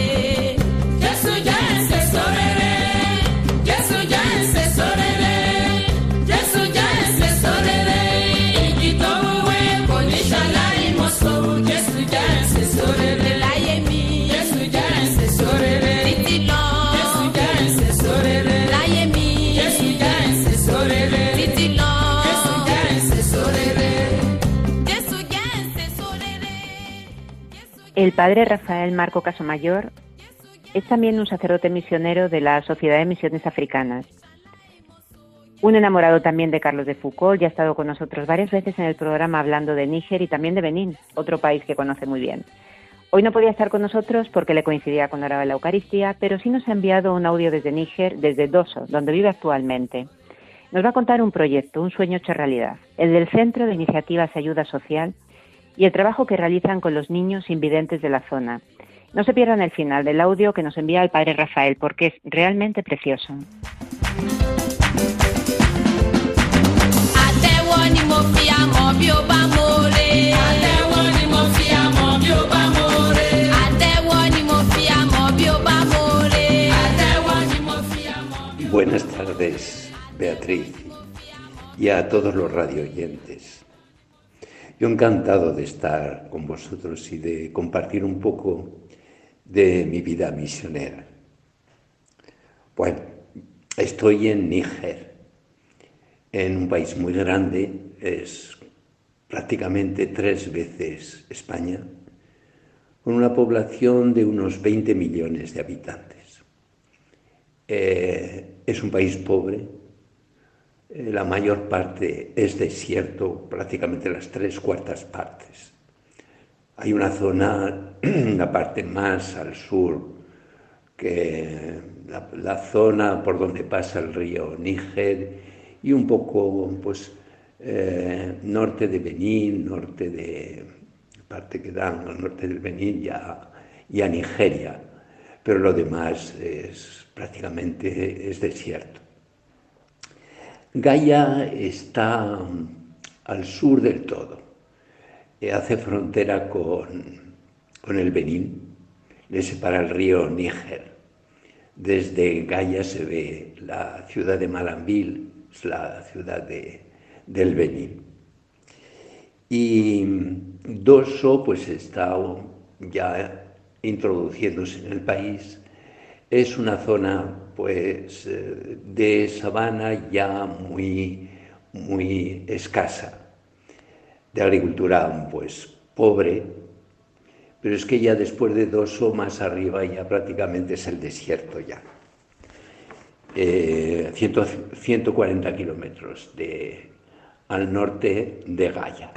El padre Rafael Marco Casomayor es también un sacerdote misionero de la Sociedad de Misiones Africanas. Un enamorado también de Carlos de Foucault y ha estado con nosotros varias veces en el programa hablando de Níger y también de Benín, otro país que conoce muy bien. Hoy no podía estar con nosotros porque le coincidía con la hora de la Eucaristía, pero sí nos ha enviado un audio desde Níger, desde Doso, donde vive actualmente. Nos va a contar un proyecto, un sueño hecho realidad, el del Centro de Iniciativas y Ayuda Social, y el trabajo que realizan con los niños invidentes de la zona. No se pierdan el final del audio que nos envía el padre Rafael porque es realmente precioso. Buenas tardes, Beatriz, y a todos los radio oyentes. Yo encantado de estar con vosotros y de compartir un poco de mi vida misionera. Bueno, estoy en Níger, en un país muy grande, es prácticamente tres veces España, con una población de unos 20 millones de habitantes. Eh, es un país pobre, la mayor parte es desierto, prácticamente las tres cuartas partes. Hay una zona, la parte más al sur, que la, zona por donde pasa el río Níger y un poco, pues, eh, norte de Benín, norte de parte que dan al norte del Benín y a, Nigeria, pero lo demás es prácticamente es desierto. Gaia está al sur del todo, hace frontera con, con el Benín, le separa el río Níger. Desde Gaia se ve la ciudad de Malambil, la ciudad del Benín. Y Doso pues está ya introduciéndose en el país. Es una zona pues eh, de sabana ya muy, muy escasa, de agricultura pues pobre, pero es que ya después de Doso más arriba ya prácticamente es el desierto ya. 140 eh, kilómetros al norte de Gaia.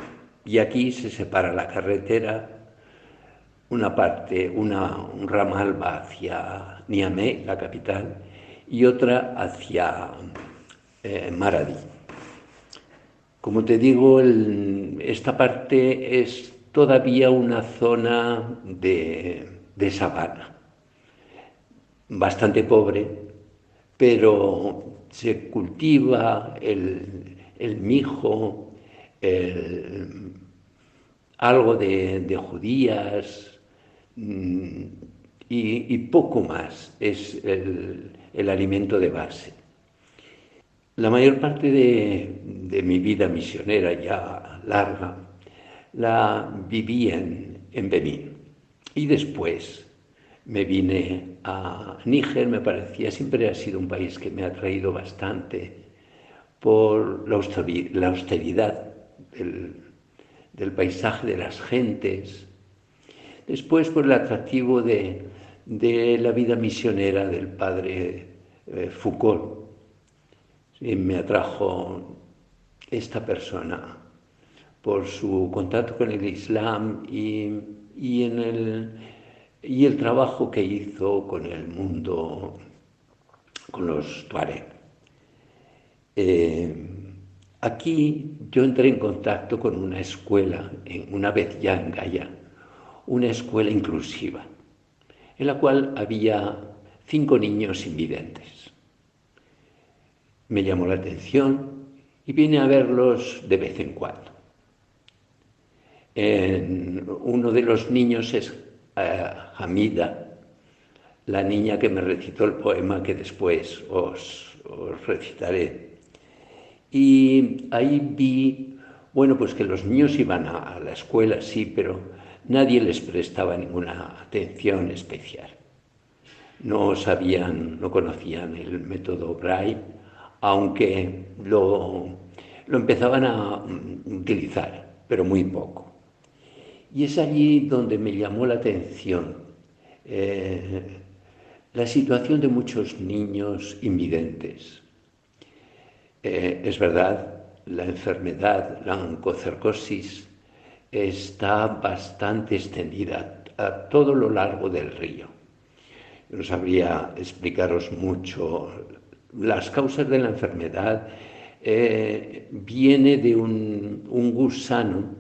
Y aquí se separa la carretera, una parte, una, un ramal va hacia Niamey, la capital, y otra hacia eh, Maradi. Como te digo, esta parte es todavía una zona de, sabana, bastante pobre, pero se cultiva el, el mijo, algo de, judías mm, y, poco más es el, alimento de base. La mayor parte de, mi vida misionera ya larga la viví en, en Benín y después me vine a Níger, me parecía, siempre ha sido un país que me ha atraído bastante por la austeridad del, paisaje, de las gentes. Después, por el atractivo de, la vida misionera del padre eh, Foucault. me atrajo esta persona por su contacto con el Islam y, en el, trabajo que hizo con el mundo, con los Tuareg. Eh, Aquí yo entré en contacto con una escuela, una vez ya en Gaia, una escuela inclusiva, en la cual había cinco niños invidentes. Me llamó la atención y vine a verlos de vez en cuando. uno de los niños es eh, Hamida, la niña que me recitó el poema que después os recitaré y ahí vi, bueno, pues que los niños iban a, la escuela, sí, pero nadie les prestaba ninguna atención especial. No sabían, no conocían el método Braille, aunque lo, empezaban a utilizar, pero muy poco. Y es allí donde me llamó la atención eh, la situación de muchos niños invidentes eh, es verdad, la enfermedad, la oncocercosis, está bastante extendida a todo lo largo del río. no sabría explicaros mucho las causas de la enfermedad. Eh, viene de un, gusano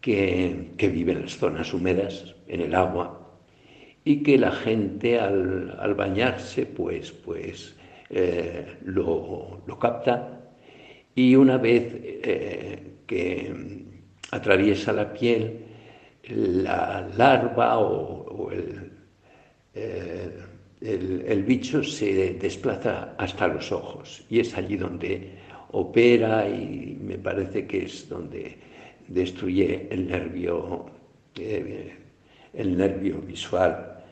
que, vive en las zonas húmedas, en el agua, y que la gente al, bañarse, pues, pues eh, lo, capta y una vez eh, que atraviesa la piel, la larva o, eh, el, el, bicho se desplaza hasta los ojos y es allí donde opera y me parece que es donde destruye el nervio, el nervio visual.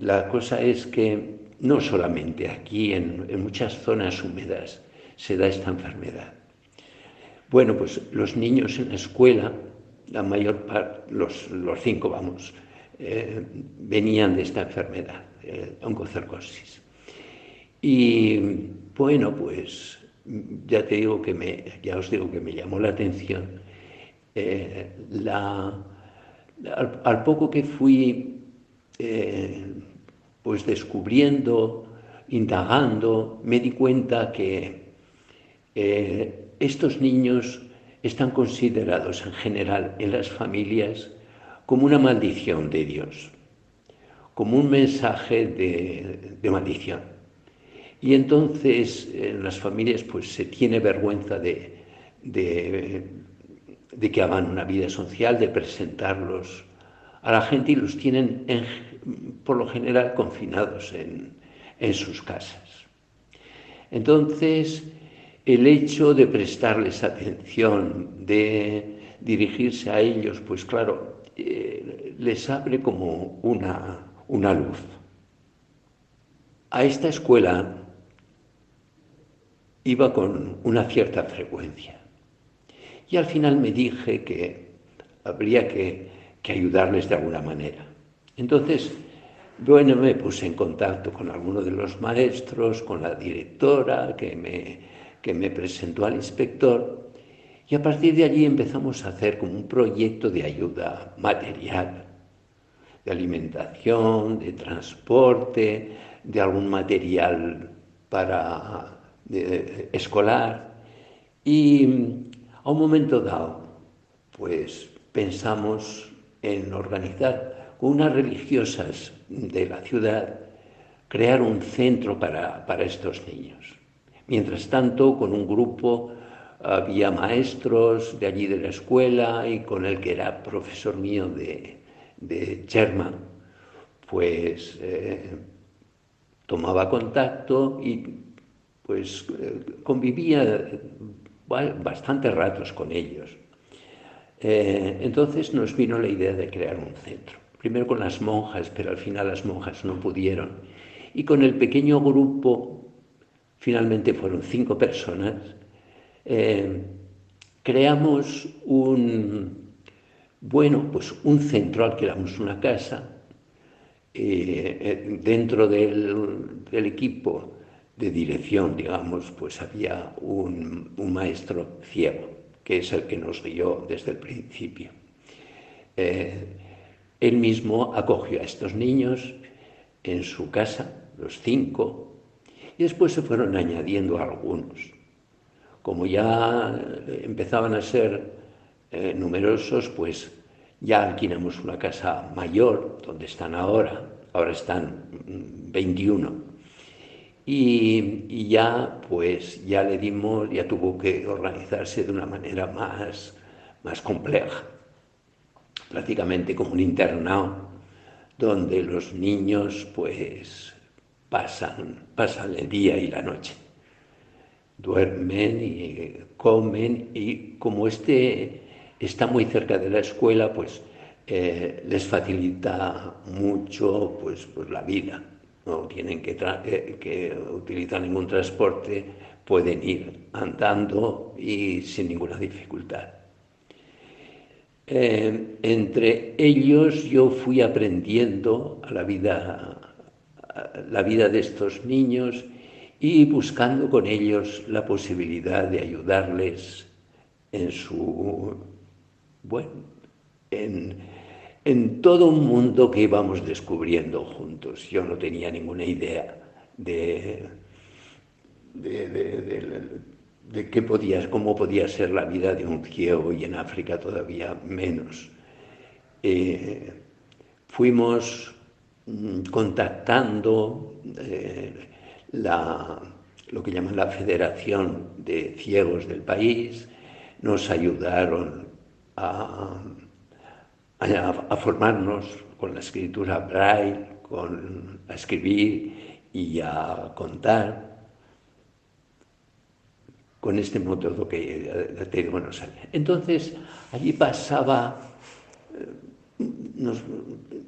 la cosa es que no solamente aquí, en, muchas zonas húmedas, se da esta enfermedad. Bueno, pues los niños en la escuela, la mayor parte, los, cinco, vamos, eh, venían de esta enfermedad, eh, oncocercosis. Y bueno, pues ya te digo que me, ya os digo que me llamó la atención eh, al, poco que fui pues descubriendo, indagando, me di cuenta que estos niños están considerados en general en las familias como una maldición de Dios, como un mensaje de, maldición. Y entonces en las familias pues se tiene vergüenza de, de, que hagan una vida social, de presentarlos a la gente y los tienen por lo general confinados en, en sus casas. Entonces, el hecho de prestarles atención, de dirigirse a ellos, pues claro, eh, les abre como una, una luz. A esta escuela iba con una cierta frecuencia y al final me dije que habría que, que ayudarles de alguna manera. Entonces, bueno, me puse en contacto con alguno de los maestros, con la directora, que me que me presentó al inspector y a partir de allí empezamos a hacer como un proyecto de ayuda material, de alimentación, de transporte, de algún material para escolar y a un momento dado pues pensamos en organizar unas religiosas de la ciudad crear un centro para, para estos niños. Mientras tanto, con un grupo había maestros de allí de la escuela y con el que era profesor mío de, de German, pues eh, tomaba contacto y pues eh, convivía bastantes ratos con ellos. Eh, entonces nos vino la idea de crear un centro. Primero con las monjas, pero al final las monjas no pudieron. Y con el pequeño grupo finalmente fueron cinco personas, eh, creamos un, bueno, pues un centro, alquilamos una casa, eh, eh, dentro del, equipo de dirección, digamos, pues había un, maestro ciego, que es el que nos guió desde el principio. él mismo acogió a estos niños en su casa, los cinco, y después se fueron añadiendo algunos. Como ya empezaban a ser eh, numerosos, pues ya alquilamos una casa mayor, donde están ahora, ahora están 21. Mm, y, y, ya, pues, ya le dimos, ya tuvo que organizarse de una manera más, más compleja, prácticamente como un internado, donde los niños, pues, pasan, pasan el día y la noche. Duermen y comen y como este está muy cerca de la escuela, pues eh, les facilita mucho pues, pues, la vida. No tienen que, eh, que utilizar ningún transporte, pueden ir andando y sin ninguna dificultad. Eh, entre ellos yo fui aprendiendo a la vida la vida de estos niños y buscando con ellos la posibilidad de ayudarles en su, bueno, en, en todo un mundo que íbamos descubriendo juntos. Yo no tenía ninguna idea de, de, qué podía, cómo podía ser la vida de un ciego y en África todavía menos. Eh, fuimos contactando eh, lo que llaman la Federación de Ciegos del país, nos ayudaron a, formarnos con la escritura braille, con a escribir y a contar con este método que te digo Entonces, allí pasaba eh, nos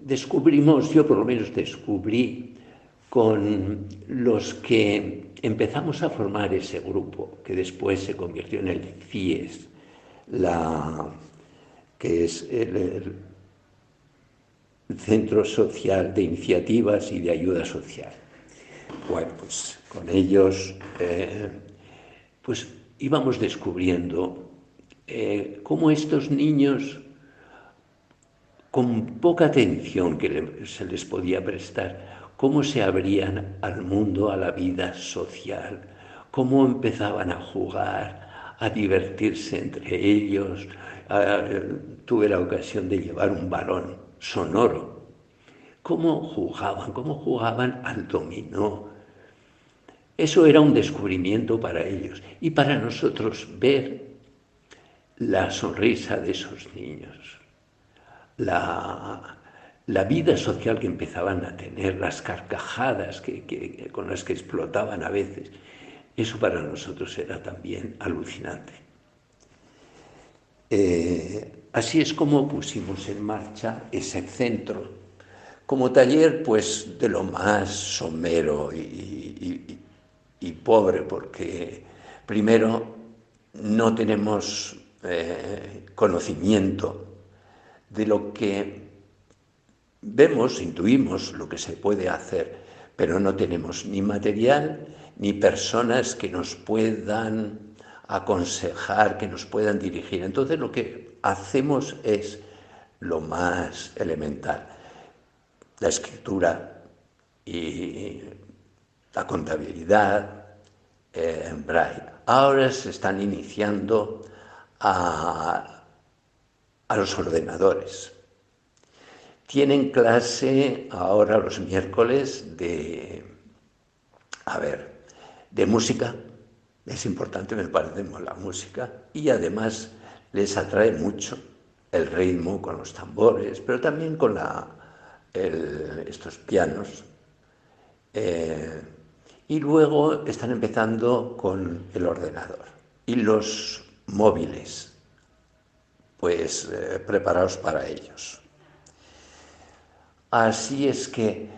descubrimos, yo por lo menos descubrí con los que empezamos a formar ese grupo, que después se convirtió en el CIES, la, que es el, Centro Social de Iniciativas y de Ayuda Social. Bueno, pues con ellos eh, pues íbamos descubriendo eh, cómo estos niños, con poca atención que se les podía prestar, cómo se abrían al mundo, a la vida social, cómo empezaban a jugar, a divertirse entre ellos. tuve la ocasión de llevar un balón sonoro. Cómo jugaban, cómo jugaban al dominó. Eso era un descubrimiento para ellos y para nosotros ver la sonrisa de esos niños, la, la vida social que empezaban a tener, las carcajadas que, con las que explotaban a veces, eso para nosotros era también alucinante. Eh, así es como pusimos en marcha ese centro, como taller pues de lo más somero y, pobre, porque primero no tenemos eh, conocimiento de lo que Vemos, intuimos lo que se puede hacer, pero no tenemos ni material ni personas que nos puedan aconsejar, que nos puedan dirigir. Entonces lo que hacemos es lo más elemental, la escritura y la contabilidad en braille. Ahora se están iniciando a, a los ordenadores tienen clase ahora los miércoles de, a ver, de música. Es importante, me parece, la música. Y además les atrae mucho el ritmo con los tambores, pero también con la, estos pianos. Eh, y luego están empezando con el ordenador y los móviles, pues eh, preparados para ellos. Así es que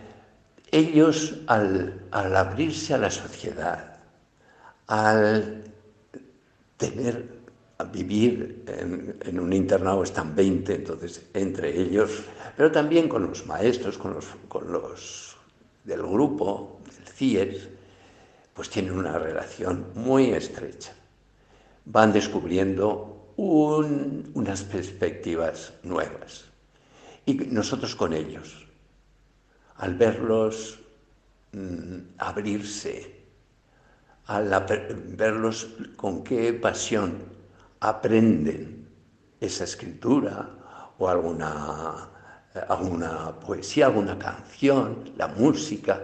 ellos al, abrirse a la sociedad, al tener, a vivir en, un internado, están 20, entonces entre ellos, pero también con los maestros, con los, con los del grupo, del CIES, pues tienen una relación muy estrecha. Van descubriendo unas perspectivas nuevas. Y nosotros con ellos, al verlos mm, abrirse, al verlos con qué pasión aprenden esa escritura o alguna, alguna poesía, alguna canción, la música,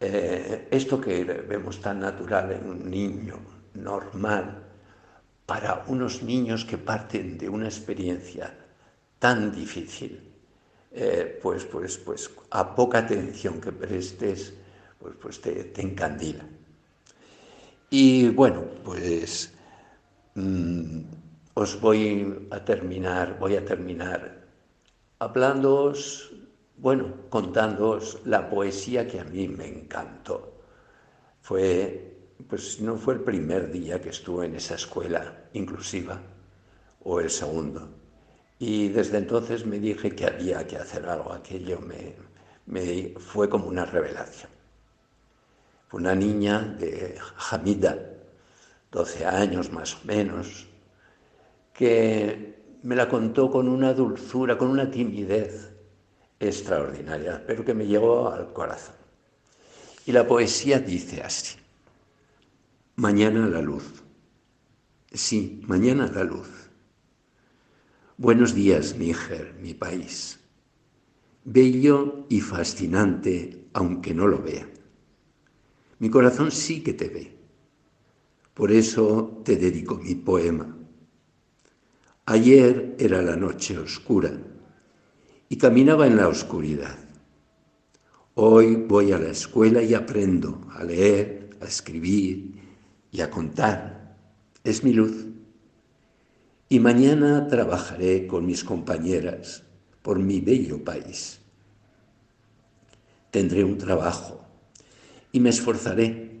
eh, esto que vemos tan natural en un niño normal, para unos niños que parten de una experiencia tan difícil, eh, pues, pues, pues a poca atención que prestes, pues, pues te, encandila. Y bueno, pues mm, os voy a terminar, voy a terminar hablándoos, bueno, contándoos la poesía que a mí me encantó. Fue, pues no fue el primer día que estuve en esa escuela inclusiva, o el segundo y desde entonces me dije que había que hacer algo. Aquello me, fue como una revelación. Una niña de Hamida, 12 años más o menos, que me la contó con una dulzura, con una timidez extraordinaria, pero que me llegó al corazón. Y la poesía dice así, mañana la luz. Sí, mañana la luz Buenos días, Níger, mi país. Bello y fascinante, aunque no lo vea. Mi corazón sí que te ve. Por eso te dedico mi poema. Ayer era la noche oscura y caminaba en la oscuridad. Hoy voy a la escuela y aprendo a leer, a escribir y a contar. Es mi luz y mañana trabajaré con mis compañeras por mi bello país. tendré un trabajo y me esforzaré.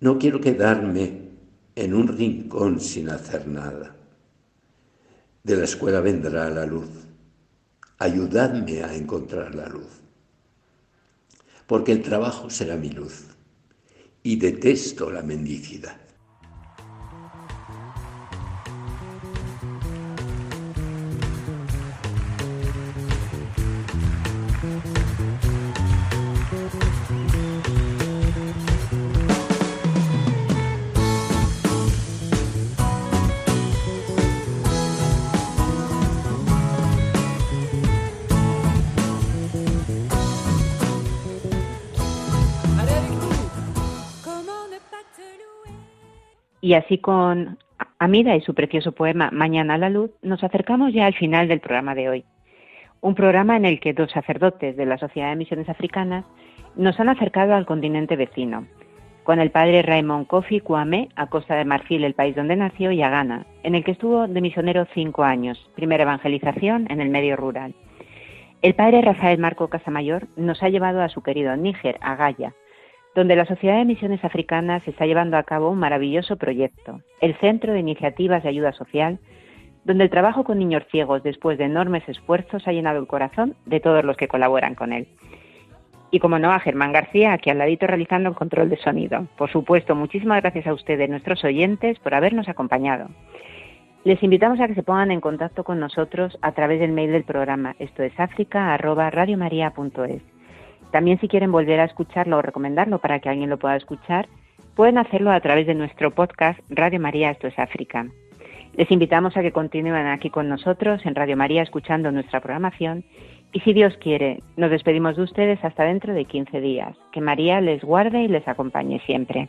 No quiero quedarme en un rincón sin hacer nada. De la escuela vendrá la luz. Ayudadme a encontrar la luz. Porque el trabajo será mi luz. Y detesto la mendicidad. Y así con Amida y su precioso poema Mañana a la luz, nos acercamos ya al final del programa de hoy. Un programa en el que dos sacerdotes de la Sociedad de Misiones Africanas nos han acercado al continente vecino, con el padre Raymond Kofi Kwame, a Costa de Marfil, el país donde nació, y a Ghana, en el que estuvo de misionero cinco años, primera evangelización en el medio rural. El padre Rafael Marco Casamayor nos ha llevado a su querido Níger, a Gaya, donde la Sociedad de Misiones Africanas está llevando a cabo un maravilloso proyecto, el Centro de Iniciativas de Ayuda Social, donde el trabajo con niños ciegos, después de enormes esfuerzos, ha llenado el corazón de todos los que colaboran con él. Y como no, a Germán García, aquí al ladito realizando el control de sonido. Por supuesto, muchísimas gracias a ustedes, nuestros oyentes, por habernos acompañado. Les invitamos a que se pongan en contacto con nosotros a través del mail del programa, esto es africa.radiomaria.es. También si quieren volver a escucharlo o recomendarlo para que alguien lo pueda escuchar, pueden hacerlo a través de nuestro podcast Radio María Esto es África. Les invitamos a que continúen aquí con nosotros en Radio María escuchando nuestra programación y si Dios quiere, nos despedimos de ustedes hasta dentro de 15 días. Que María les guarde y les acompañe siempre.